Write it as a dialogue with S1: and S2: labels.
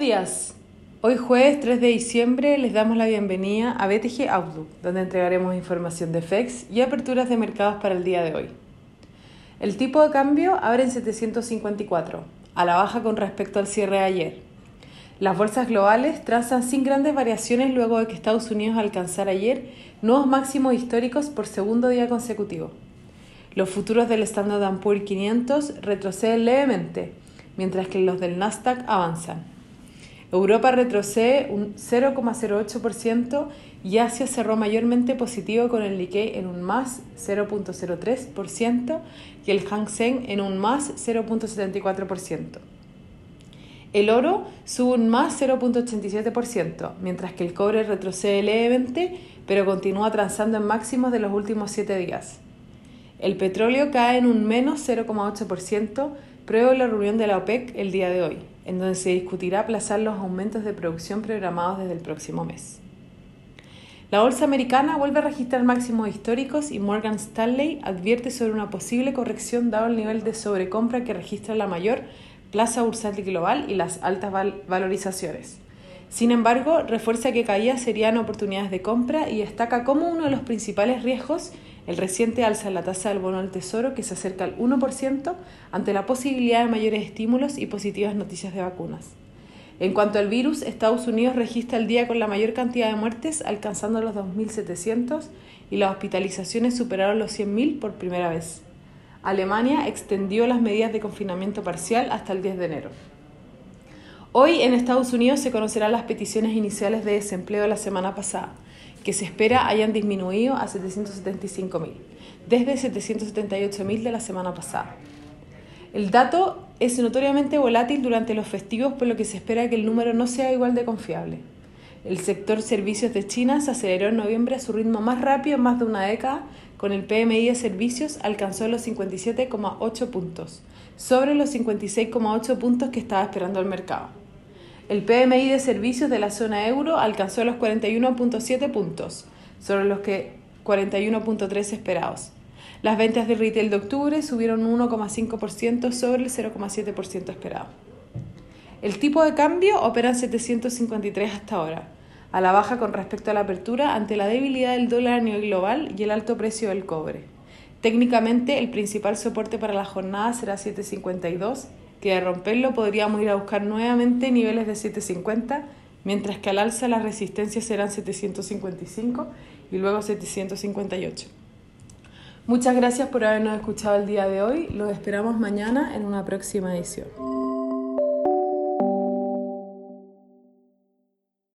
S1: días. Hoy jueves 3 de diciembre les damos la bienvenida a BTG Outlook, donde entregaremos información de FEX y aperturas de mercados para el día de hoy. El tipo de cambio abre en 754, a la baja con respecto al cierre de ayer. Las bolsas globales trazan sin grandes variaciones luego de que Estados Unidos alcanzara ayer nuevos máximos históricos por segundo día consecutivo. Los futuros del Standard Poor's 500 retroceden levemente, mientras que los del Nasdaq avanzan. Europa retrocede un 0,08% y Asia cerró mayormente positivo con el Nikkei en un más 0.03% y el Hang Seng en un más 0.74%. El oro sube un más 0.87%, mientras que el cobre retrocede levemente, pero continúa transando en máximos de los últimos 7 días. El petróleo cae en un menos 0,8%, prueba la reunión de la OPEC el día de hoy, en donde se discutirá aplazar los aumentos de producción programados desde el próximo mes. La bolsa americana vuelve a registrar máximos históricos y Morgan Stanley advierte sobre una posible corrección dado el nivel de sobrecompra que registra la mayor plaza bursátil global y las altas valorizaciones. Sin embargo, refuerza que caídas serían oportunidades de compra y destaca como uno de los principales riesgos el reciente alza en la tasa del bono al tesoro que se acerca al 1% ante la posibilidad de mayores estímulos y positivas noticias de vacunas. En cuanto al virus, Estados Unidos registra el día con la mayor cantidad de muertes, alcanzando los 2.700 y las hospitalizaciones superaron los 100.000 por primera vez. Alemania extendió las medidas de confinamiento parcial hasta el 10 de enero. Hoy en Estados Unidos se conocerán las peticiones iniciales de desempleo de la semana pasada, que se espera hayan disminuido a 775.000, desde 778.000 de la semana pasada. El dato es notoriamente volátil durante los festivos, por lo que se espera que el número no sea igual de confiable. El sector servicios de China se aceleró en noviembre a su ritmo más rápido en más de una década, con el PMI de servicios alcanzó los 57,8 puntos, sobre los 56,8 puntos que estaba esperando el mercado. El PMI de servicios de la zona euro alcanzó los 41,7 puntos, sobre los que 41,3 esperados. Las ventas de retail de octubre subieron 1,5% sobre el 0,7% esperado. El tipo de cambio opera en 753 hasta ahora, a la baja con respecto a la apertura ante la debilidad del dólar a nivel global y el alto precio del cobre. Técnicamente, el principal soporte para la jornada será 752, que de romperlo podríamos ir a buscar nuevamente niveles de 750, mientras que al alza las resistencias serán 755 y luego 758. Muchas gracias por habernos escuchado el día de hoy. Los esperamos mañana en una próxima edición.